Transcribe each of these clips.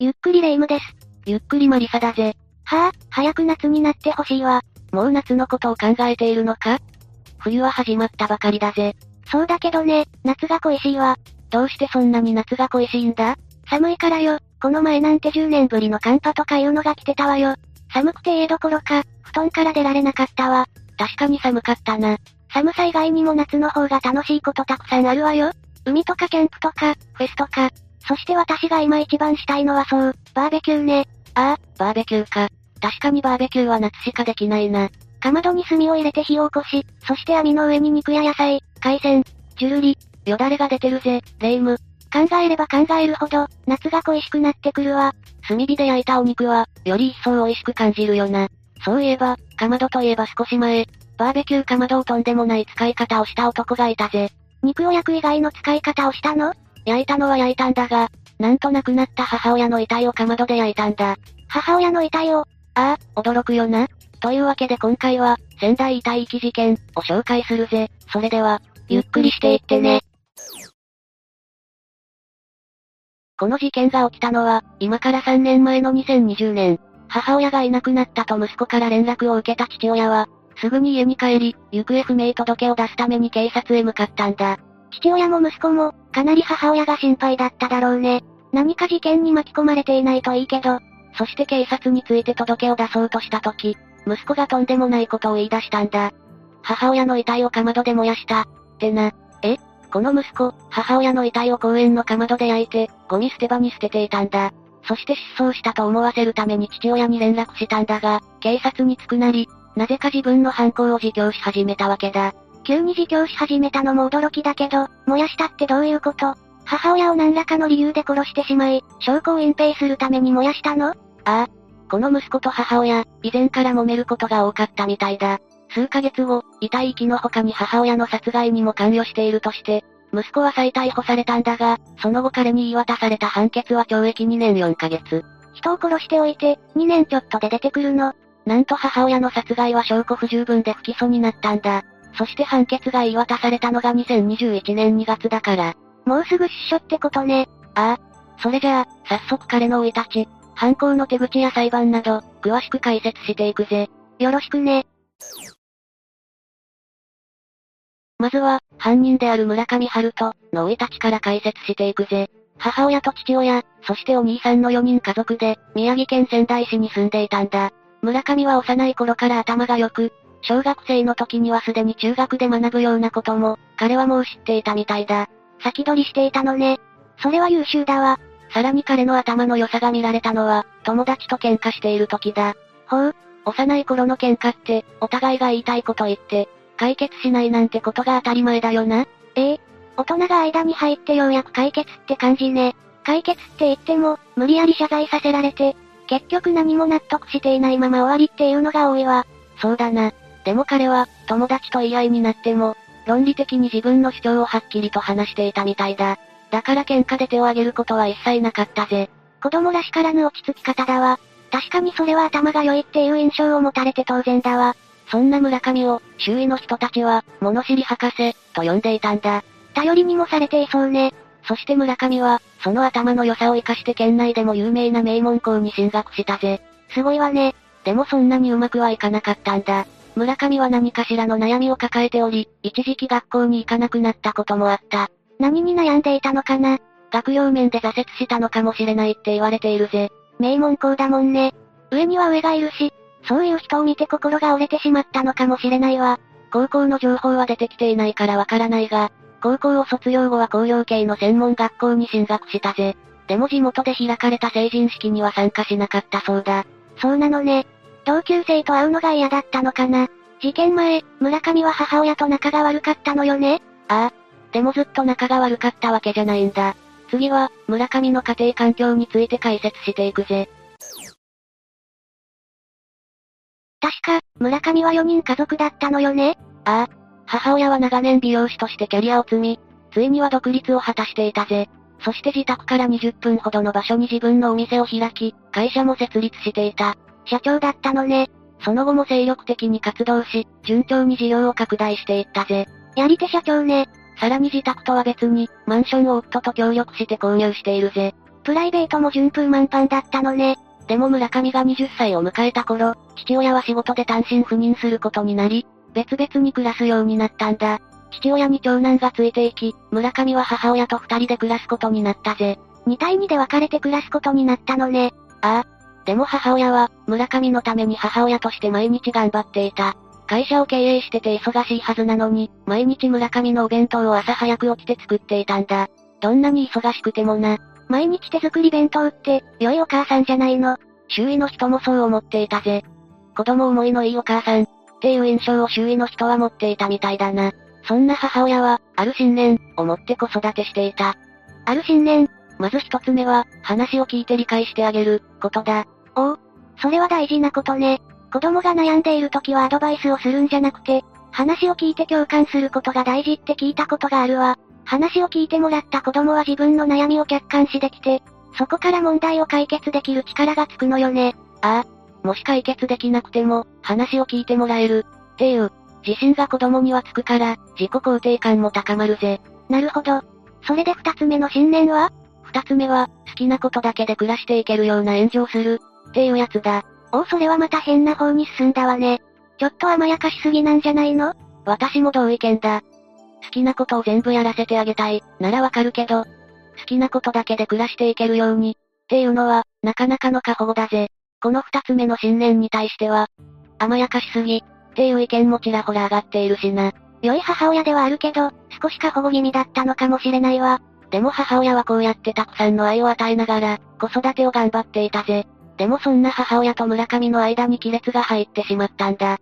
ゆっくりレ夢ムです。ゆっくりマリサだぜ。はぁ、早く夏になってほしいわ。もう夏のことを考えているのか？冬は始まったばかりだぜ。そうだけどね、夏が恋しいわ。どうしてそんなに夏が恋しいんだ？寒いからよ。この前なんて10年ぶりの寒波とかいうのが来てたわよ。寒くて家どころか、布団から出られなかったわ。確かに寒かったな。寒さ以外にも夏の方が楽しいことたくさんあるわよ。海とかキャンプとか、フェスとか。そして私が今一番したいのはそう、バーベキューね。ああ、バーベキューか。確かにバーベキューは夏しかできないな。かまどに炭を入れて火を起こし、そして網の上に肉や野菜、海鮮、ジュルリ、よだれが出てるぜ、レイム。考えれば考えるほど、夏が恋しくなってくるわ。炭火で焼いたお肉は、より一層美味しく感じるよな。そういえば、かまどといえば少し前、バーベキューかまどをとんでもない使い方をした男がいたぜ。肉を焼く以外の使い方をしたの？焼いたのは焼いたんだが、なんと亡くなった母親の遺体をかまどで焼いたんだ。母親の遺体をああ、驚くよな。というわけで今回は、仙台遺体遺棄事件を紹介するぜ。それでは、ゆっくりしていってね。この事件が起きたのは、今から3年前の2020年。母親がいなくなったと息子から連絡を受けた父親は、すぐに家に帰り、行方不明届を出すために警察へ向かったんだ。父親も息子も、かなり母親が心配だっただろうね。何か事件に巻き込まれていないといいけど。そして警察について届けを出そうとした時、息子がとんでもないことを言い出したんだ。母親の遺体をかまどで燃やした。ってな。え？この息子、母親の遺体を公園のかまどで焼いて、ゴミ捨て場に捨てていたんだ。そして失踪したと思わせるために父親に連絡したんだが、警察に着くなり、なぜか自分の犯行を自供し始めたわけだ。急に自供し始めたのも驚きだけど、燃やしたってどういうこと？母親を何らかの理由で殺してしまい、証拠を隠蔽するために燃やしたの？ああ。この息子と母親、以前から揉めることが多かったみたいだ。数ヶ月後、遺体遺棄の他に母親の殺害にも関与しているとして、息子は再逮捕されたんだが、その後彼に言い渡された判決は懲役2年4ヶ月。人を殺しておいて、2年ちょっとで出てくるの。なんと母親の殺害は証拠不十分で不起訴になったんだ。そして判決が言い渡されたのが2021年2月だから。もうすぐ出所ってことね。ああ。それじゃあ、早速彼の生い立ち、犯行の手口や裁判など、詳しく解説していくぜ。よろしくね。まずは、犯人である村上春人の生い立ちから解説していくぜ。母親と父親、そしてお兄さんの4人家族で、宮城県仙台市に住んでいたんだ。村上は幼い頃から頭が良く、小学生の時にはすでに中学で学ぶようなことも、彼はもう知っていたみたいだ。先取りしていたのね。それは優秀だわ。さらに彼の頭の良さが見られたのは、友達と喧嘩している時だ。ほう、幼い頃の喧嘩って、お互いが言いたいこと言って、解決しないなんてことが当たり前だよな。ええ大人が間に入ってようやく解決って感じね。解決って言っても、無理やり謝罪させられて、結局何も納得していないまま終わりっていうのが多いわ。そうだな。でも彼は、友達と言い合いになっても、論理的に自分の主張をはっきりと話していたみたいだ。だから喧嘩で手を挙げることは一切なかったぜ。子供らしからぬ落ち着き方だわ。確かにそれは頭が良いっていう印象を持たれて当然だわ。そんな村上を、周囲の人たちは、物知り博士、と呼んでいたんだ。頼りにもされていそうね。そして村上は、その頭の良さを活かして県内でも有名な名門校に進学したぜ。すごいわね。でもそんなにうまくはいかなかったんだ。村上は何かしらの悩みを抱えており、一時期学校に行かなくなったこともあった。何に悩んでいたのかな？学業面で挫折したのかもしれないって言われているぜ。名門校だもんね。上には上がいるし、そういう人を見て心が折れてしまったのかもしれないわ。高校の情報は出てきていないからわからないが、高校を卒業後は工業系の専門学校に進学したぜ。でも地元で開かれた成人式には参加しなかったそうだ。そうなのね。同級生と会うのが嫌だったのかな。事件前、村上は母親と仲が悪かったのよねああ。でもずっと仲が悪かったわけじゃないんだ。次は、村上の家庭環境について解説していくぜ。確か、村上は4人家族だったのよねああ。母親は長年美容師としてキャリアを積み、ついには独立を果たしていたぜ。そして自宅から20分ほどの場所に自分のお店を開き、会社も設立していた。社長だったのね。その後も精力的に活動し、順調に事業を拡大していったぜ。やり手社長ね。さらに自宅とは別に、マンションを夫と協力して購入しているぜ。プライベートも順風満帆だったのね。でも村上が20歳を迎えた頃、父親は仕事で単身赴任することになり、別々に暮らすようになったんだ。父親に長男がついていき、村上は母親と二人で暮らすことになったぜ。2対2で分かれて暮らすことになったのね。ああ。でも母親は、村上のために母親として毎日頑張っていた。会社を経営してて忙しいはずなのに、毎日村上のお弁当を朝早く起きて作っていたんだ。どんなに忙しくてもな。毎日手作り弁当って、良いお母さんじゃないの。周囲の人もそう思っていたぜ。子供思いのいいお母さん、っていう印象を周囲の人は持っていたみたいだな。そんな母親は、ある信念、を持って子育てしていた。ある信念まず一つ目は、話を聞いて理解してあげる、ことだ。おお、それは大事なことね。子供が悩んでいる時はアドバイスをするんじゃなくて、話を聞いて共感することが大事って聞いたことがあるわ。話を聞いてもらった子供は自分の悩みを客観視できて、そこから問題を解決できる力がつくのよね。ああ。もし解決できなくても、話を聞いてもらえる、っていう、自信が子供にはつくから、自己肯定感も高まるぜ。なるほど。それで二つ目の信念は？二つ目は、好きなことだけで暮らしていけるような炎上する、っていうやつだ。おおそれはまた変な方に進んだわね。ちょっと甘やかしすぎなんじゃないの？私も同意見だ。好きなことを全部やらせてあげたい、ならわかるけど、好きなことだけで暮らしていけるように、っていうのは、なかなかの過保護だぜ。この二つ目の信念に対しては、甘やかしすぎ、っていう意見もちらほら上がっているしな。良い母親ではあるけど、少し過保護気味だったのかもしれないわ。でも母親はこうやってたくさんの愛を与えながら、子育てを頑張っていたぜ。でもそんな母親と村上の間に亀裂が入ってしまったんだ。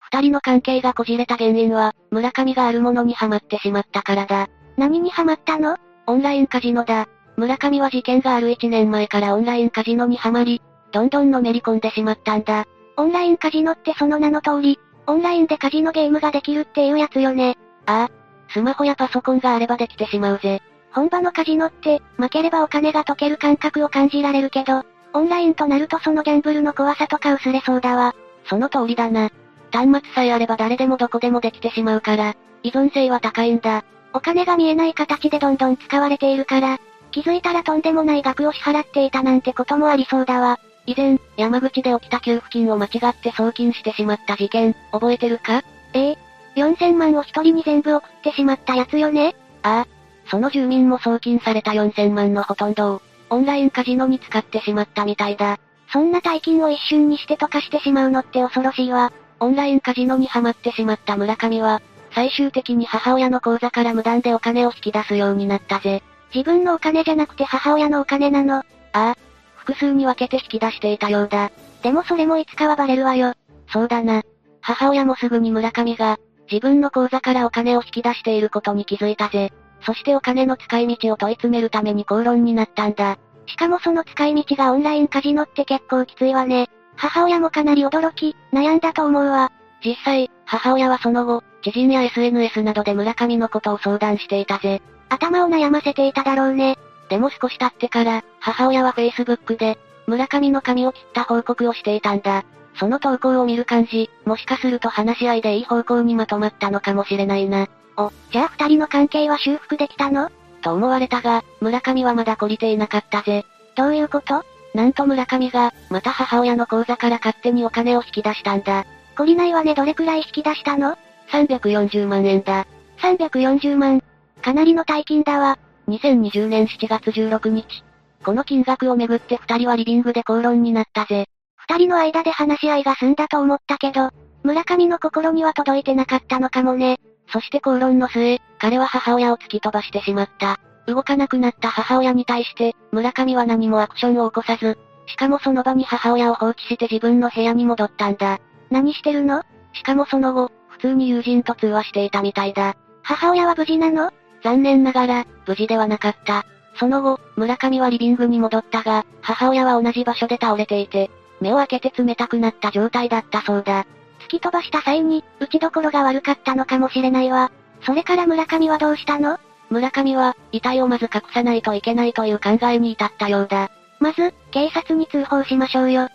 二人の関係がこじれた原因は、村上があるものにハマってしまったからだ。何にハマったの？オンラインカジノだ。村上は事件がある1年前からオンラインカジノにハマり、どんどんのめり込んでしまったんだ。オンラインカジノってその名の通り、オンラインでカジノゲームができるっていうやつよね。ああ。スマホやパソコンがあればできてしまうぜ。本場のカジノって、負ければお金が溶ける感覚を感じられるけど、オンラインとなるとそのギャンブルの怖さとか薄れそうだわ。その通りだな。端末さえあれば誰でもどこでもできてしまうから、依存性は高いんだ。お金が見えない形でどんどん使われているから、気づいたらとんでもない額を支払っていたなんてこともありそうだわ。以前、山口で起きた給付金を間違って送金してしまった事件、覚えてるか？ええ。4000万を一人に全部送ってしまったやつよね？ああ、その住民も送金された4000万のほとんどを、オンラインカジノに使ってしまったみたいだ。そんな大金を一瞬にして溶かしてしまうのって恐ろしいわ。オンラインカジノにハマってしまった村上は、最終的に母親の口座から無断でお金を引き出すようになったぜ。自分のお金じゃなくて母親のお金なの。ああ。複数に分けて引き出していたようだ。でもそれもいつかはバレるわよ。そうだな。母親もすぐに村上が、自分の口座からお金を引き出していることに気づいたぜ。そしてお金の使い道を問い詰めるために口論になったんだ。しかもその使い道がオンラインカジノって結構きついわね。母親もかなり驚き、悩んだと思うわ。実際、母親はその後、知人や SNS などで村上のことを相談していたぜ。頭を悩ませていただろうね。でも少し経ってから、母親は Facebook で、村上の髪を切った報告をしていたんだ。その投稿を見る感じ、もしかすると話し合いでいい方向にまとまったのかもしれないな。お、じゃあ二人の関係は修復できたの？と思われたが、村上はまだ懲りていなかったぜ。どういうこと？なんと村上が、また母親の口座から勝手にお金を引き出したんだ。懲りないわねどれくらい引き出したの ?340 万円だ。340万。かなりの大金だわ。2020年7月16日。この金額をめぐって二人はリビングで口論になったぜ。二人の間で話し合いが済んだと思ったけど、村上の心には届いてなかったのかもね。そして口論の末、彼は母親を突き飛ばしてしまった。動かなくなった母親に対して、村上は何もアクションを起こさず、しかもその場に母親を放置して自分の部屋に戻ったんだ。何してるの？しかもその後、普通に友人と通話していたみたいだ。母親は無事なの？残念ながら、無事ではなかった。その後、村上はリビングに戻ったが、母親は同じ場所で倒れていて、目を開けて冷たくなった状態だったそうだ。突き飛ばした際に、打ちどころが悪かったのかもしれないわ。それから村上はどうしたの？村上は、遺体をまず隠さないといけないという考えに至ったようだ。まず、警察に通報しましょうよ。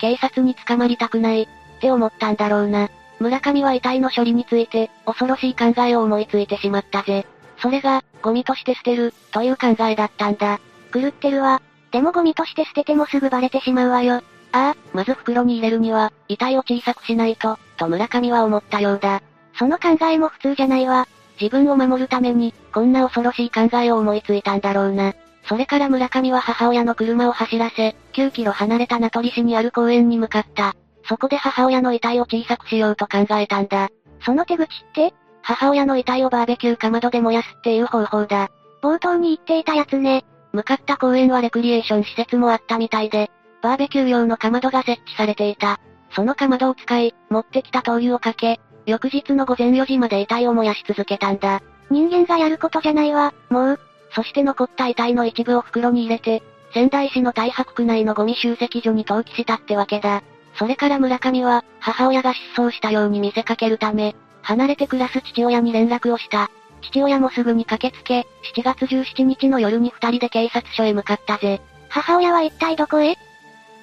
警察に捕まりたくない、って思ったんだろうな。村上は遺体の処理について、恐ろしい考えを思いついてしまったぜ。それが、ゴミとして捨てる、という考えだったんだ。狂ってるわ。でもゴミとして捨ててもすぐバレてしまうわよ。ああ、まず袋に入れるには、遺体を小さくしないと、と村上は思ったようだ。その考えも普通じゃないわ。自分を守るために、こんな恐ろしい考えを思いついたんだろうな。それから村上は母親の車を走らせ、9キロ離れた名取市にある公園に向かった。そこで母親の遺体を小さくしようと考えたんだ。その手口って母親の遺体をバーベキューかまどで燃やすっていう方法だ。冒頭に言っていたやつね。向かった公園はレクリエーション施設もあったみたいで、バーベキュー用のかまどが設置されていた。そのかまどを使い、持ってきた灯油をかけ、翌日の午前4時まで遺体を燃やし続けたんだ。人間がやることじゃないわ、もう。そして残った遺体の一部を袋に入れて、仙台市の大白区内のゴミ集積所に投棄したってわけだ。それから村上は、母親が失踪したように見せかけるため、離れて暮らす父親に連絡をした。父親もすぐに駆けつけ、7月17日の夜に二人で警察署へ向かったぜ。母親は一体どこへ？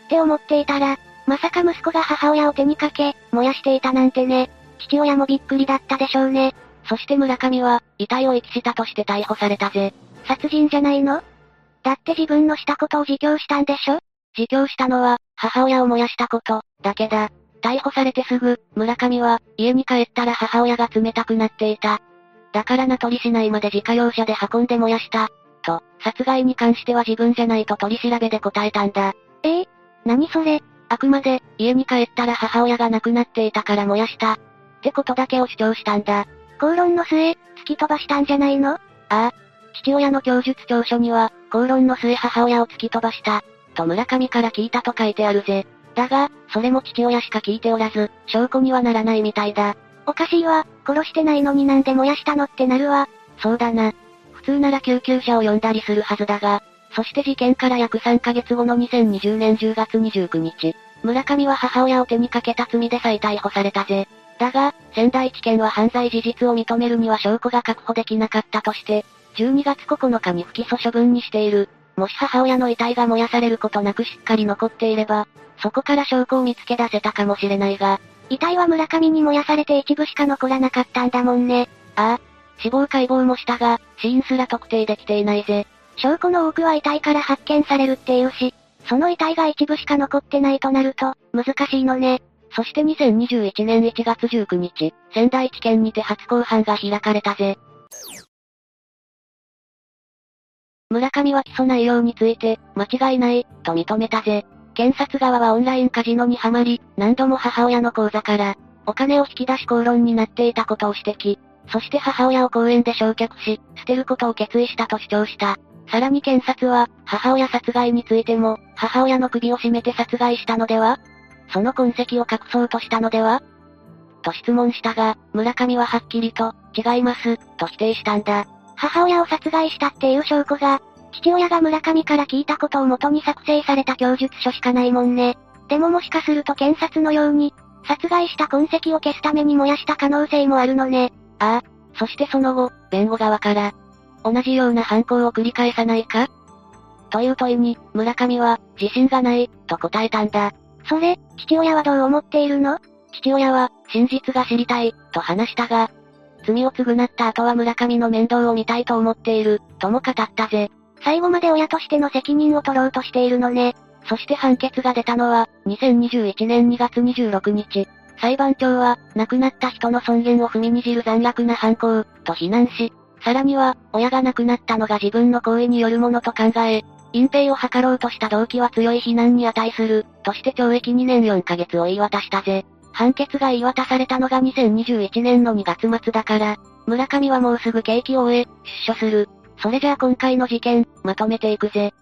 って思っていたら、まさか息子が母親を手にかけ、燃やしていたなんてね。父親もびっくりだったでしょうね。そして村上は、遺体を遺棄したとして逮捕されたぜ。殺人じゃないの？だって自分のしたことを自供したんでしょ？自供したのは、母親を燃やしたこと、だけだ。逮捕されてすぐ、村上は、家に帰ったら母親が冷たくなっていた。だから名取市内まで自家用車で運んで燃やした。と、殺害に関しては自分じゃないと取り調べで答えたんだ。え？え何それあくまで、家に帰ったら母親が亡くなっていたから燃やした。ってことだけを主張したんだ。口論の末、突き飛ばしたんじゃないの？ああ。父親の供述調書には、口論の末母親を突き飛ばした。と村上から聞いたと書いてあるぜ。だが、それも父親しか聞いておらず、証拠にはならないみたいだ。おかしいわ、殺してないのになんで燃やしたのってなるわ。そうだな。普通なら救急車を呼んだりするはずだが、そして事件から約3ヶ月後の2020年10月29日、村上は母親を手にかけた罪で再逮捕されたぜ。だが、仙台地検は犯罪事実を認めるには証拠が確保できなかったとして、12月9日に不起訴処分にしている。もし母親の遺体が燃やされることなくしっかり残っていれば、そこから証拠を見つけ出せたかもしれないが、遺体は村上に燃やされて一部しか残らなかったんだもんね。ああ。死亡解剖もしたが、死因すら特定できていないぜ。証拠の多くは遺体から発見されるっていうし、その遺体が一部しか残ってないとなると、難しいのね。そして2021年1月19日、仙台地検にて初公判が開かれたぜ。村上は起訴内容について、間違いない、と認めたぜ。検察側はオンラインカジノにはまり、何度も母親の口座から、お金を引き出し口論になっていたことを指摘。そして母親を公園で焼却し、捨てることを決意したと主張した。さらに検察は、母親殺害についても、母親の首を絞めて殺害したのでは？その痕跡を隠そうとしたのでは？と質問したが、村上ははっきりと、違います、と否定したんだ。母親を殺害したっていう証拠が、父親が村上から聞いたことをもとに作成された供述書しかないもんね。でももしかすると検察のように、殺害した痕跡を消すために燃やした可能性もあるのね。ああ。そしてその後、弁護側から、同じような犯行を繰り返さないか？という問いに、村上は、自信がない、と答えたんだ。それ、父親はどう思っているの？父親は、真実が知りたい、と話したが、罪を償った後は村上の面倒を見たいと思っている、とも語ったぜ。最後まで親としての責任を取ろうとしているのね。そして判決が出たのは、2021年2月26日。裁判長は、亡くなった人の尊厳を踏みにじる残虐な犯行、と非難し、さらには、親が亡くなったのが自分の行為によるものと考え、隠蔽を図ろうとした動機は強い非難に値する、として懲役2年4ヶ月を言い渡したぜ。判決が言い渡されたのが2021年の2月末だから、村上はもうすぐ刑期を終え、出所する。それじゃあ今回の事件、まとめていくぜ。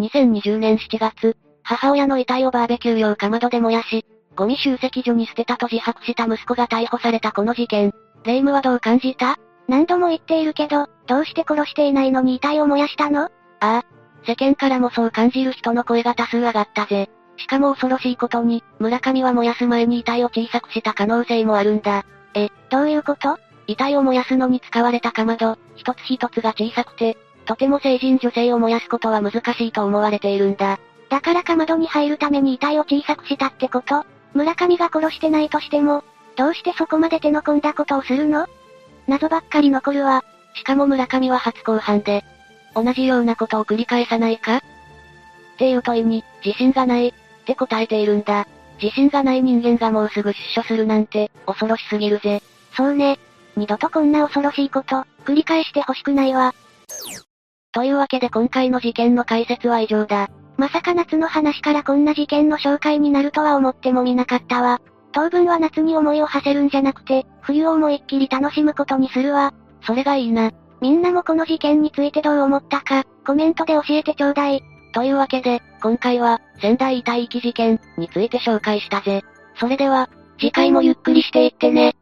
2020年7月、母親の遺体をバーベキュー用かまどで燃やし、ゴミ集積所に捨てたと自白した息子が逮捕されたこの事件。霊夢はどう感じた？何度も言っているけど、どうして殺していないのに遺体を燃やしたの？ああ。世間からもそう感じる人の声が多数上がったぜ。しかも恐ろしいことに、村上は燃やす前に遺体を小さくした可能性もあるんだ。え、どういうこと？遺体を燃やすのに使われたかまど、一つ一つが小さくて、とても成人女性を燃やすことは難しいと思われているんだ。だからかまどに入るために遺体を小さくしたってこと？村上が殺してないとしても、どうしてそこまで手の込んだことをするの？謎ばっかり残るわ。しかも村上は初公判で、同じようなことを繰り返さないか？っていう問いに、自信がない、って答えているんだ。自信がない人間がもうすぐ出所するなんて、恐ろしすぎるぜ。そうね。二度とこんな恐ろしいこと、繰り返してほしくないわ。というわけで今回の事件の解説は以上だ。まさか夏の話からこんな事件の紹介になるとは思ってもみなかったわ。当分は夏に思いを馳せるんじゃなくて、冬を思いっきり楽しむことにするわ。それがいいな。みんなもこの事件についてどう思ったか、コメントで教えてちょうだい。というわけで、今回は、仙台遺体遺棄事件について紹介したぜ。それでは、次回もゆっくりしていってね。